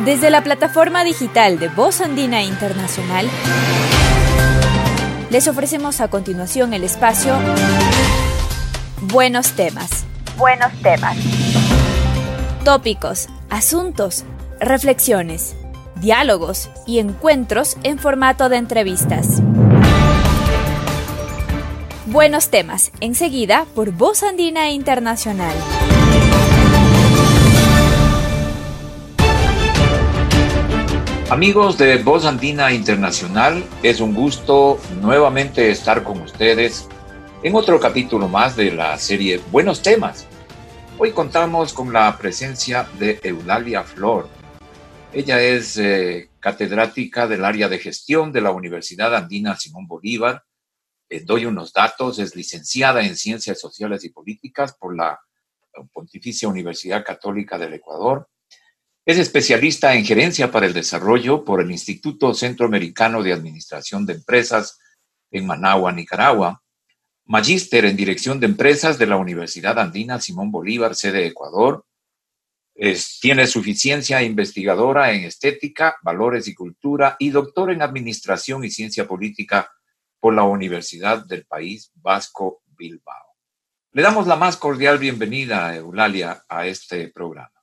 Desde la plataforma digital de Voz Andina Internacional, les ofrecemos a continuación el espacio Buenos temas. Buenos temas. Tópicos, asuntos, reflexiones, diálogos y encuentros en formato de entrevistas. Buenos temas, enseguida por Voz Andina Internacional. Amigos de Voz Andina Internacional, es un gusto nuevamente estar con ustedes en otro capítulo más de la serie Buenos temas. Hoy contamos con la presencia de Eulalia Flor. Ella es eh, catedrática del área de gestión de la Universidad Andina Simón Bolívar. Eh, doy unos datos, es licenciada en Ciencias Sociales y Políticas por la Pontificia Universidad Católica del Ecuador es especialista en gerencia para el desarrollo por el Instituto Centroamericano de Administración de Empresas en Managua, Nicaragua. Magíster en Dirección de Empresas de la Universidad Andina Simón Bolívar, sede Ecuador. tiene suficiencia investigadora en estética, valores y cultura y doctor en Administración y Ciencia Política por la Universidad del País Vasco Bilbao. Le damos la más cordial bienvenida, Eulalia, a este programa.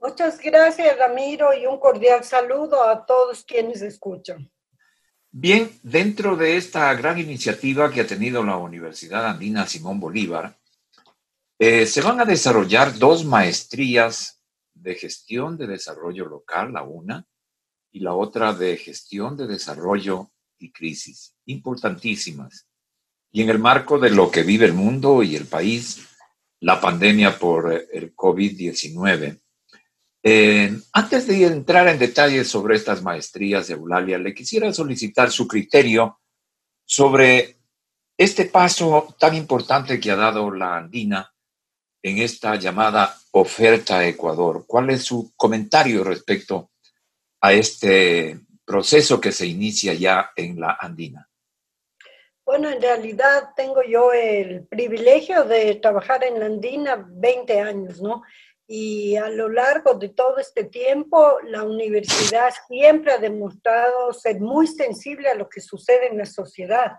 Muchas gracias, Ramiro, y un cordial saludo a todos quienes escuchan. Bien, dentro de esta gran iniciativa que ha tenido la Universidad Andina Simón Bolívar, eh, se van a desarrollar dos maestrías de gestión de desarrollo local, la una, y la otra de gestión de desarrollo y crisis, importantísimas. Y en el marco de lo que vive el mundo y el país, la pandemia por el COVID-19, eh, antes de entrar en detalles sobre estas maestrías de Eulalia, le quisiera solicitar su criterio sobre este paso tan importante que ha dado la Andina en esta llamada oferta a Ecuador. ¿Cuál es su comentario respecto a este proceso que se inicia ya en la Andina? Bueno, en realidad tengo yo el privilegio de trabajar en la Andina 20 años, ¿no? Y a lo largo de todo este tiempo la universidad siempre ha demostrado ser muy sensible a lo que sucede en la sociedad.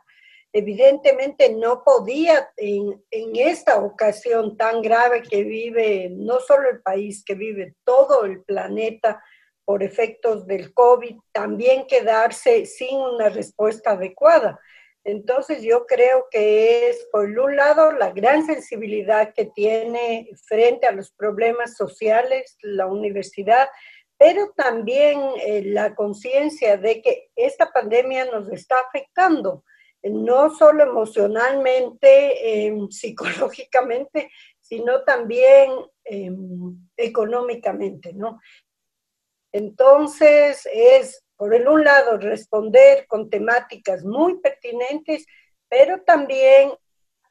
Evidentemente no podía en, en esta ocasión tan grave que vive no solo el país, que vive todo el planeta por efectos del COVID, también quedarse sin una respuesta adecuada. Entonces yo creo que es, por un lado, la gran sensibilidad que tiene frente a los problemas sociales la universidad, pero también eh, la conciencia de que esta pandemia nos está afectando, no solo emocionalmente, em, psicológicamente, sino también em, económicamente, ¿no? Entonces es por el un lado, responder con temáticas muy pertinentes, pero también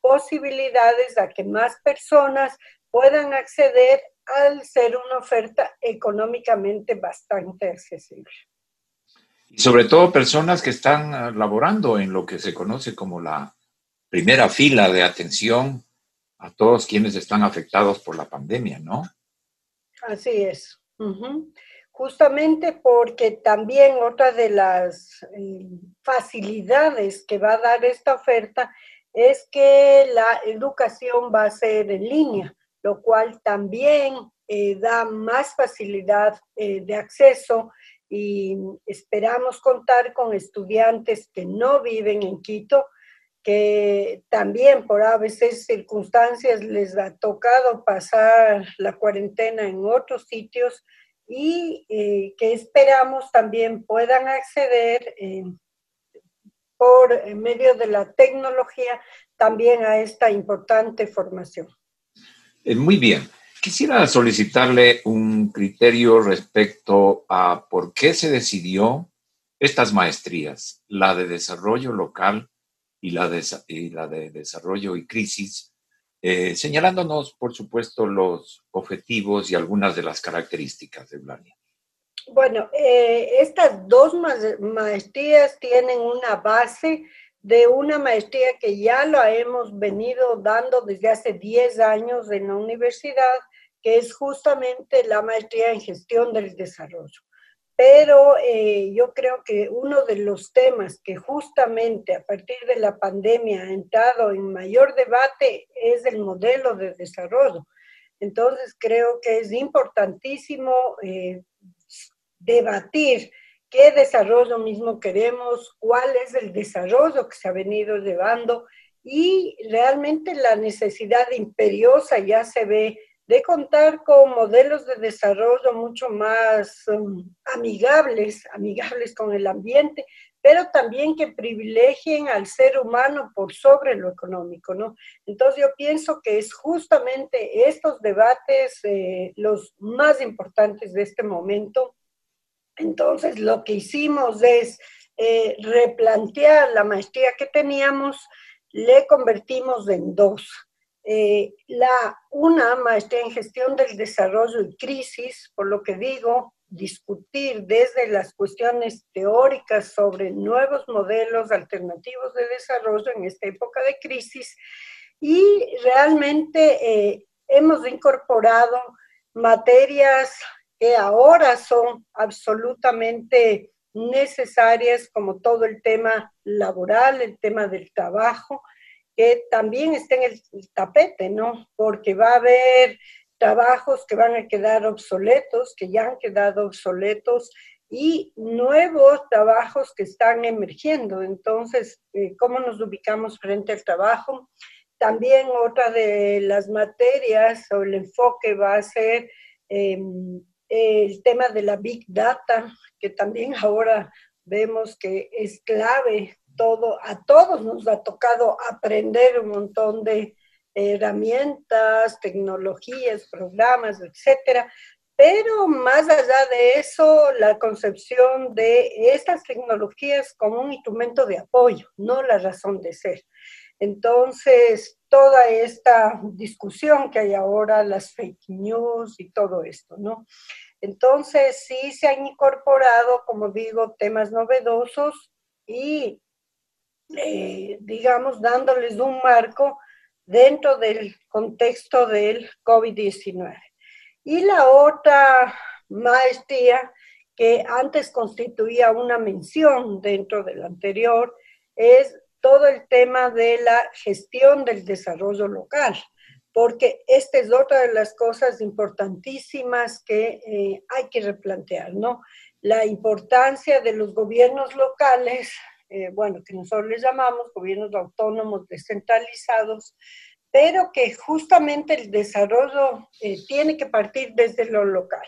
posibilidades a que más personas puedan acceder al ser una oferta económicamente bastante accesible. Y sobre todo personas que están ah, laborando en lo que se conoce como la primera fila de atención a todos quienes están afectados por la pandemia, ¿no? Así es justamente porque también otra de las eh, facilidades que va a dar esta oferta es que la educación va a ser en línea, lo cual también eh, da más facilidad eh, de acceso y esperamos contar con estudiantes que no viven en Quito, que también por a veces circunstancias les ha tocado pasar la cuarentena en otros sitios y eh, que esperamos también puedan acceder eh, por medio de la tecnología también a esta importante formación. Eh, muy bien. Quisiera solicitarle un criterio respecto a por qué se decidió estas maestrías, la de desarrollo local y la de, y la de desarrollo y crisis, eh, señalándonos, por supuesto, los objetivos y algunas de las características de Blania. Bueno, eh, estas dos maestrías tienen una base de una maestría que ya la hemos venido dando desde hace 10 años en la universidad, que es justamente la maestría en gestión del desarrollo. Pero eh, yo creo que uno de los temas que justamente a partir de la pandemia ha entrado en mayor debate es el modelo de desarrollo. Entonces creo que es importantísimo eh, debatir qué desarrollo mismo queremos, cuál es el desarrollo que se ha venido llevando y realmente la necesidad imperiosa ya se ve de contar con modelos de desarrollo mucho más um, amigables, amigables con el ambiente, pero también que privilegien al ser humano por sobre lo económico, ¿no? Entonces yo pienso que es justamente estos debates eh, los más importantes de este momento. Entonces lo que hicimos es eh, replantear la maestría que teníamos, le convertimos en dos. Eh, la, una maestría en gestión del desarrollo y crisis, por lo que digo, discutir desde las cuestiones teóricas sobre nuevos modelos alternativos de desarrollo en esta época de crisis. Y realmente eh, hemos incorporado materias que ahora son absolutamente necesarias como todo el tema laboral, el tema del trabajo, también está en el tapete, ¿no? Porque va a haber trabajos que van a quedar obsoletos, que ya han quedado obsoletos, y nuevos trabajos que están emergiendo. Entonces, eh, ¿cómo nos ubicamos frente al trabajo? También otra de las materias o el enfoque va a ser em, el tema de la Big Data, que también ahora vemos que es clave todo, a todos nos ha tocado aprender un montón de herramientas, tecnologías, programas, etcétera. Pero más allá de eso, la concepción de estas tecnologías como un instrumento de apoyo, no la razón de ser. Entonces, toda esta discusión que hay ahora, las fake news y todo esto, ¿no? Entonces, sí se han incorporado, como digo, temas novedosos y, eh, digamos, dándoles un marco dentro del contexto del COVID-19. Y la otra maestría que antes constituía una mención dentro del anterior es todo el tema de la gestión del desarrollo local, porque esta es otra de las cosas importantísimas que eh, hay que replantear, ¿no? La importancia de los gobiernos locales eh, bueno, que nosotros les llamamos gobiernos autónomos descentralizados, pero que justamente el desarrollo eh, tiene que partir desde lo local.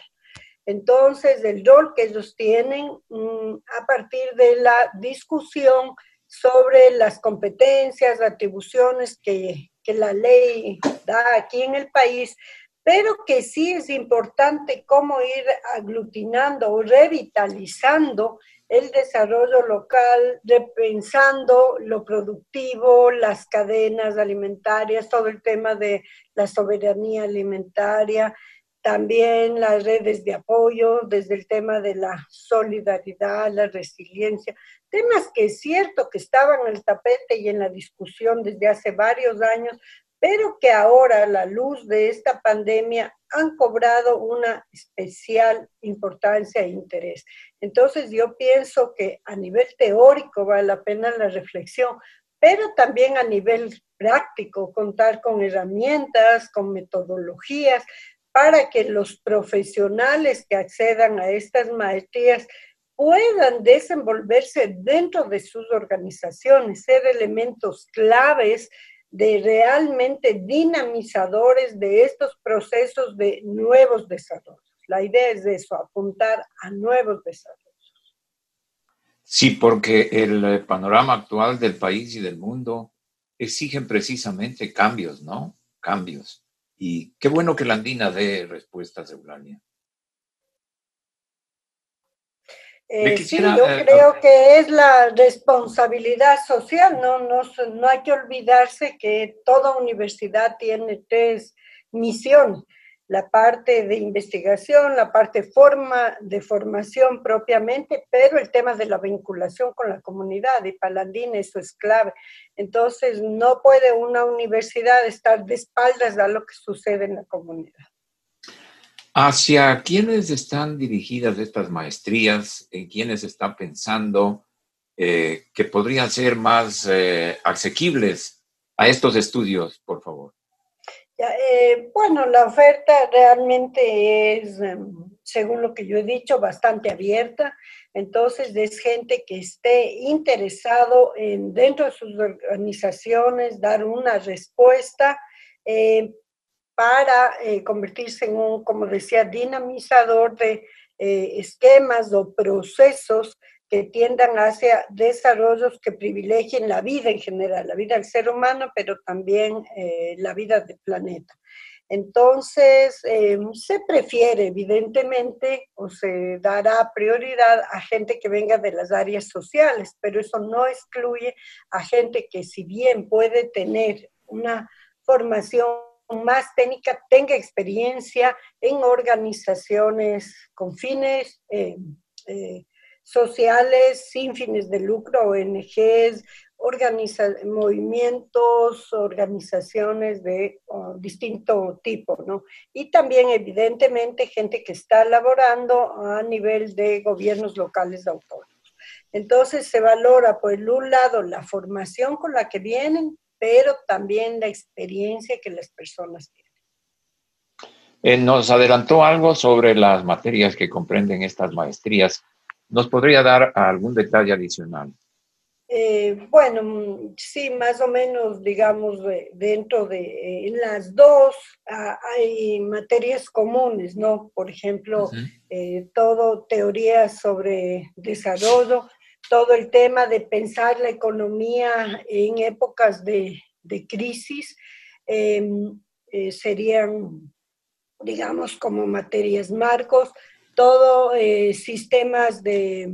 Entonces, el rol que ellos tienen mm, a partir de la discusión sobre las competencias, atribuciones que, que la ley da aquí en el país, pero que sí es importante cómo ir aglutinando o revitalizando el desarrollo local, repensando lo productivo, las cadenas alimentarias, todo el tema de la soberanía alimentaria, también las redes de apoyo, desde el tema de la solidaridad, la resiliencia, temas que es cierto que estaban en el tapete y en la discusión desde hace varios años, pero que ahora a la luz de esta pandemia han cobrado una especial importancia e interés. Entonces yo pienso que a nivel teórico vale la pena la reflexión, pero también a nivel práctico, contar con herramientas, con metodologías, para que los profesionales que accedan a estas maestrías puedan desenvolverse dentro de sus organizaciones, ser elementos claves de realmente dinamizadores de estos procesos de nuevos desarrollos. La idea es de eso, apuntar a nuevos desarrollos. Sí, porque el panorama actual del país y del mundo exigen precisamente cambios, ¿no? Cambios. Y qué bueno que la Andina dé respuestas, Eulalia. Eh, sí, yo eh, creo que es la responsabilidad social, ¿no? No, no hay que olvidarse que toda universidad tiene tres misiones, la parte de investigación, la parte forma, de formación propiamente, pero el tema de la vinculación con la comunidad y para Andina eso es clave. Entonces, no puede una universidad estar de espaldas a lo que sucede en la comunidad. ¿Hacia quiénes están dirigidas estas maestrías? ¿En quiénes está pensando eh, que podrían ser más eh, asequibles a estos estudios, por favor? Eh, bueno, la oferta realmente es, em, según lo que yo he dicho, bastante abierta. Entonces, es gente que esté interesado en, dentro de sus organizaciones, dar una respuesta para convertirse en un, como decía, dinamizador de esquemas o procesos que tiendan hacia desarrollos que privilegien la vida en general, la vida del ser humano, pero también eh, la vida del planeta. Entonces, eh, se prefiere, evidentemente, o se dará prioridad a gente que venga de las áreas sociales, pero eso no excluye a gente que si bien puede tener una formación más técnica, tenga experiencia en organizaciones con fines eh, sociales sin fines de lucro, ONGs, movimientos, organizaciones de distinto tipo, ¿no? Y también, evidentemente, gente que está laborando a nivel de gobiernos locales autónomos. Entonces, se valora, por un lado, la formación con la que vienen, pero también la experiencia que las personas tienen. Eh, nos adelantó algo sobre las materias que comprenden estas maestrías. ¿Nos podría dar algún detalle adicional? Eh, bueno, sí, más o menos, digamos, dentro de las dos ah, hay materias comunes, ¿no? Por ejemplo, eh, todo teoría sobre desarrollo, todo el tema de pensar la economía en épocas de, crisis, em, eh, serían, digamos, como materias marcos todo eh, sistemas de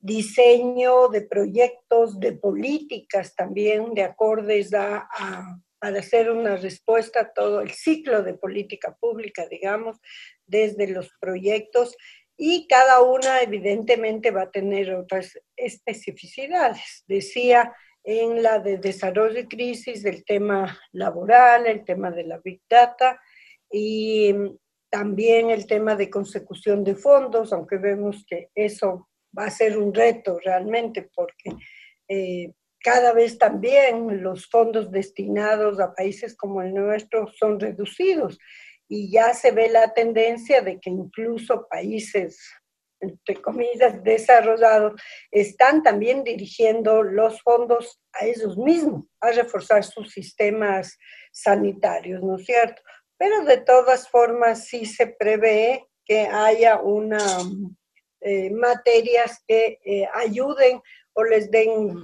diseño de proyectos, de políticas también, de acordes para hacer una respuesta a todo el ciclo de política pública, digamos, desde los proyectos y cada una evidentemente va a tener otras especificidades. Decía en la de desarrollo y crisis del tema laboral, el tema de la Big Data y también el tema de consecución de fondos, aunque vemos que eso va a ser un reto realmente porque eh, cada vez también los fondos destinados a países como el nuestro son reducidos y ya se ve la tendencia de que incluso países, entre comillas, desarrollados, están también dirigiendo los fondos a ellos mismos, a reforzar sus sistemas sanitarios, ¿no es cierto? pero de todas formas sí se prevé que haya una eh, materias que eh, ayuden o les den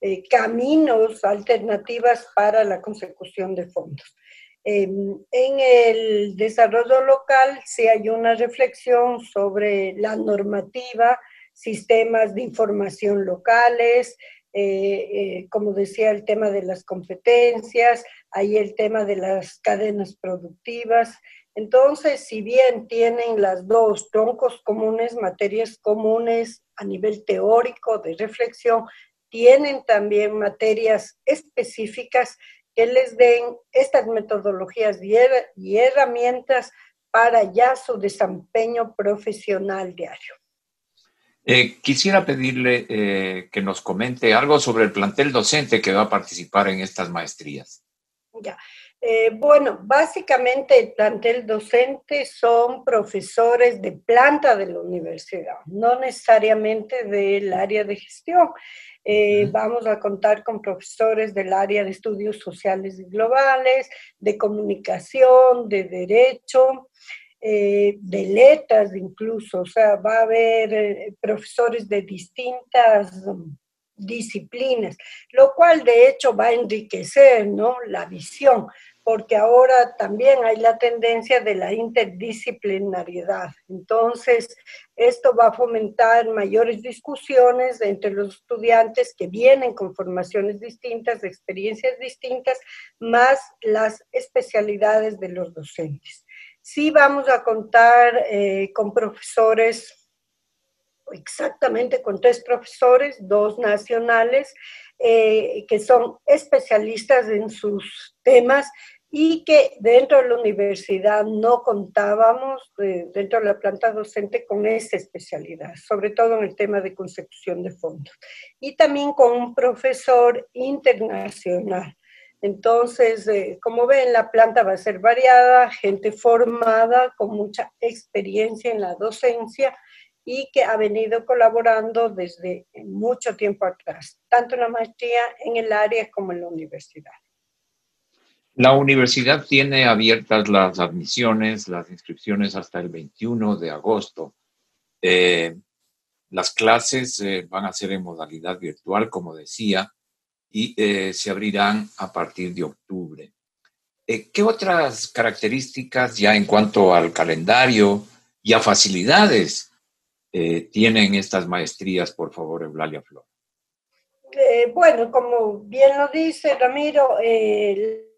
eh, caminos, alternativas para la consecución de fondos. Em, en el desarrollo local sí hay una reflexión sobre la normativa, sistemas de información locales, eh, eh, como decía, el tema de las competencias, hay el tema de las cadenas productivas. Entonces, si bien tienen las dos troncos comunes, materias comunes a nivel teórico de reflexión, tienen también materias específicas que les den estas metodologías y herramientas para ya su desempeño profesional diario. Eh, quisiera pedirle eh, que nos comente algo sobre el plantel docente que va a participar en estas maestrías. Ya. Eh, bueno, básicamente el plantel docente son profesores de planta de la universidad, no necesariamente del área de gestión. Vamos a contar con profesores del área de estudios sociales y globales, de comunicación, de derecho, eh, de letras incluso, o sea, va a haber eh, profesores de distintas disciplinas, lo cual de hecho va a enriquecer ¿no? la visión, porque ahora también hay la tendencia de la interdisciplinariedad. Entonces, esto va a fomentar mayores discusiones entre los estudiantes que vienen con formaciones distintas, experiencias distintas, más las especialidades de los docentes. Sí vamos a contar eh, con profesores, exactamente con tres profesores, dos nacionales, eh, que son especialistas en sus temas y que dentro de la universidad no contábamos, eh, dentro de la planta docente, con esa especialidad, sobre todo en el tema de consecución de fondos. Y también con un profesor internacional. Entonces, eh, como ven, la planta va a ser variada, gente formada con mucha experiencia en la docencia y que ha venido colaborando desde mucho tiempo atrás, tanto en la maestría en el área como en la universidad. La universidad tiene abiertas las admisiones, las inscripciones hasta el 21 de agosto. Eh, las clases eh, van a ser en modalidad virtual, como decía, y eh, se abrirán a partir de octubre. ¿Qué otras características ya en cuanto al calendario y a facilidades tienen estas maestrías, por favor, Eulalia Flor? bueno, como bien lo dice Ramiro,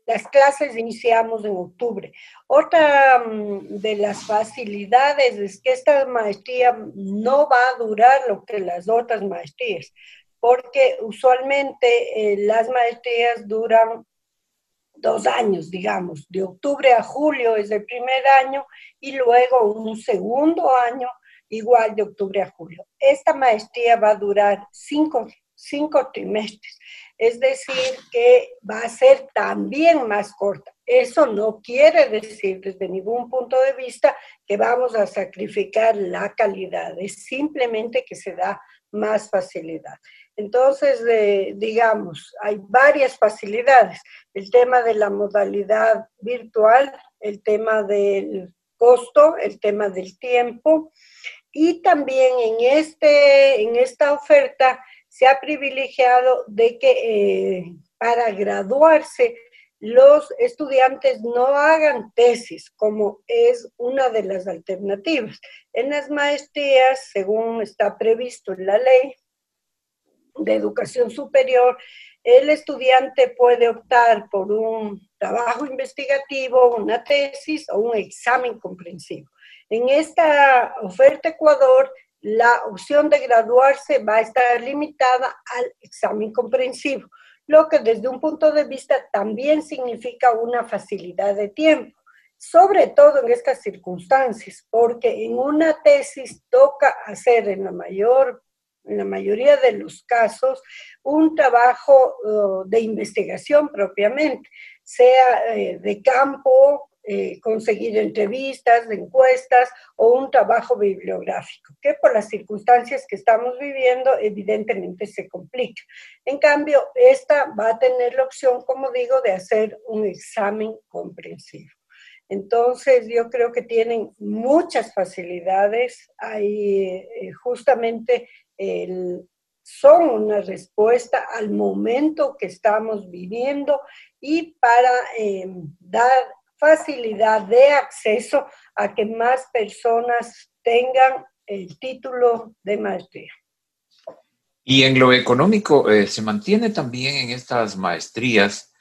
las clases iniciamos en octubre. Otra mm, de las facilidades es que esta maestría no va a durar lo que las otras maestrías, porque usualmente eh, las maestrías duran dos años, digamos, de octubre a julio es el primer año y luego un segundo año igual de octubre a julio. Esta maestría va a durar cinco, cinco trimestres es decir, que va a ser también más corta. Eso no quiere decir desde ningún punto de vista que vamos a sacrificar la calidad, es simplemente que se da más facilidad. Entonces, eh, digamos, hay varias facilidades. El tema de la modalidad virtual, el tema del costo, el tema del tiempo y también en, este, en esta oferta se ha privilegiado de que eh, para graduarse los estudiantes no hagan tesis, como es una de las alternativas. En las maestrías, según está previsto en la ley de educación superior, el estudiante puede optar por un trabajo investigativo, una tesis o un examen comprensivo. En esta oferta Ecuador, la opción de graduarse va a estar limitada al examen comprensivo, lo que desde un punto de vista también significa una facilidad de tiempo, sobre todo en estas circunstancias, porque en una tesis toca hacer en la mayor en la mayoría de los casos, un trabajo uh, de investigación propiamente, sea eh, de campo, eh, conseguir entrevistas, encuestas o un trabajo bibliográfico, que por las circunstancias que estamos viviendo evidentemente se complica. En cambio, esta va a tener la opción, como digo, de hacer un examen comprensivo. Entonces, yo creo que tienen muchas facilidades. Hay eh, justamente son una respuesta al momento que estamos viviendo y para eh, dar facilidad de acceso a que más personas tengan el título de maestría. Y en lo económico, eh, ¿se mantiene también en estas maestrías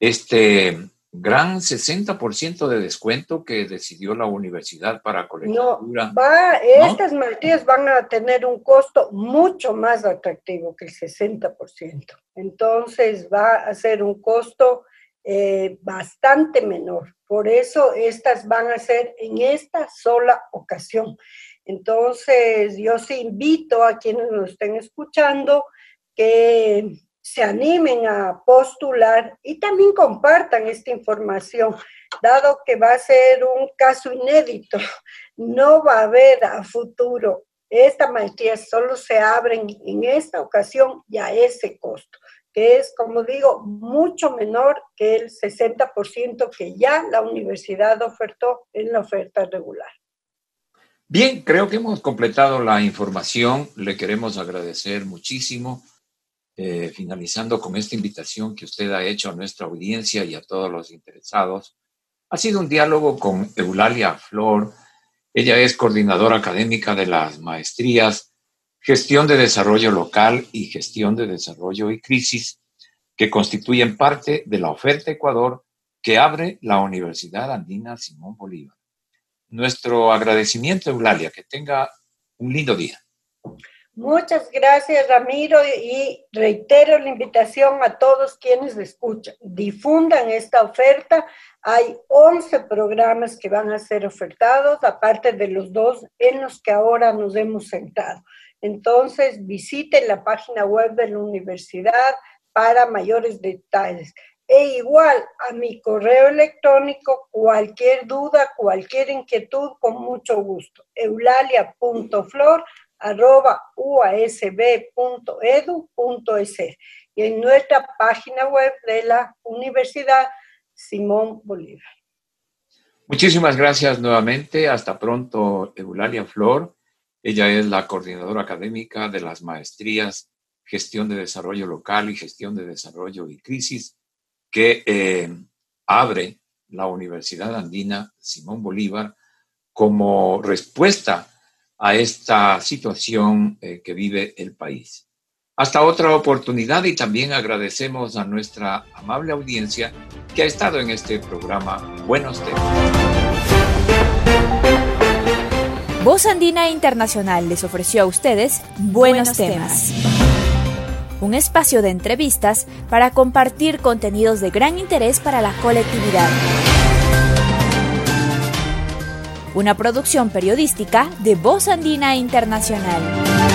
este gran 60% de descuento que decidió la universidad para colegiatura? No, va, estas maestrías van a tener un costo mucho más atractivo que el 60%. Entonces va a ser un costo eh, bastante menor. Por eso estas van a ser en esta sola ocasión. Entonces, yo sí invito a quienes nos estén escuchando que se animen a postular y también compartan esta información, dado que va a ser un caso inédito. No va a haber a futuro. Esta maestría solo se abre en esta ocasión y a ese costo que es, como digo, mucho menor que el 60% que ya la universidad ofertó en la oferta regular. Bien, creo que hemos completado la información. Le queremos agradecer muchísimo, eh, finalizando con esta invitación que usted ha hecho a nuestra audiencia y a todos los interesados. Ha sido un diálogo con Eulalia Flor. Ella es coordinadora académica de las maestrías gestión de desarrollo local y gestión de desarrollo y crisis, que constituyen parte de la oferta Ecuador que abre la Universidad Andina Simón Bolívar. Nuestro agradecimiento, Eulalia, que tenga un lindo día. Muchas gracias, Ramiro, y reitero la invitación a todos quienes escuchan. Difundan esta oferta. Hay 11 programas que van a ser ofertados, aparte de los dos en los que ahora nos hemos sentado. Entonces, visiten la página web de la universidad para mayores detalles. E igual a mi correo electrónico, cualquier duda, cualquier inquietud, con mucho gusto. eulalia.flor arroba uasb.edu.es y en nuestra página web de la Universidad Simón Bolívar. Muchísimas gracias nuevamente. Hasta pronto, Eulalia Flor. Ella es la coordinadora académica de las maestrías Gestión de Desarrollo Local y Gestión de Desarrollo y Crisis que eh, abre la Universidad Andina Simón Bolívar como respuesta a esta situación eh, que vive el país. Hasta otra oportunidad y también agradecemos a nuestra amable audiencia que ha estado en este programa Buenos Temas. Voz Andina Internacional les ofreció a ustedes Buenos, temas. Un espacio de entrevistas para compartir contenidos de gran interés para la colectividad una producción periodística de Voz Andina Internacional.